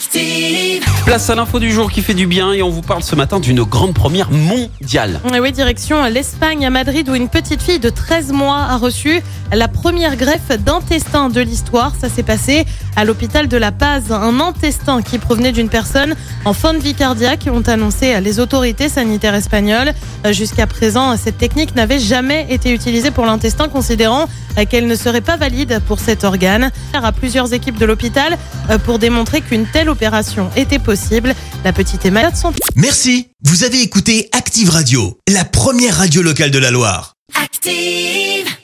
Active. Place à l'info du jour qui fait du bien et on vous parle ce matin d'une grande première mondiale. Et oui, direction l'Espagne à Madrid où une petite fille de 13 mois a reçu la première greffe d'intestin de l'histoire. Ça s'est passé à l'hôpital de La Paz. Un intestin qui provenait d'une personne en fin de vie cardiaque, ont annoncé les autorités sanitaires espagnoles. Jusqu'à présent, cette technique n'avait jamais été utilisée pour l'intestin, considérant qu'elle ne serait pas valide pour cet organe. À plusieurs équipes de l'hôpital pour démontrer qu'une telle opération était possible. La petite est malade. Son... Merci, vous avez écouté Active Radio, la première radio locale de la Loire. Active.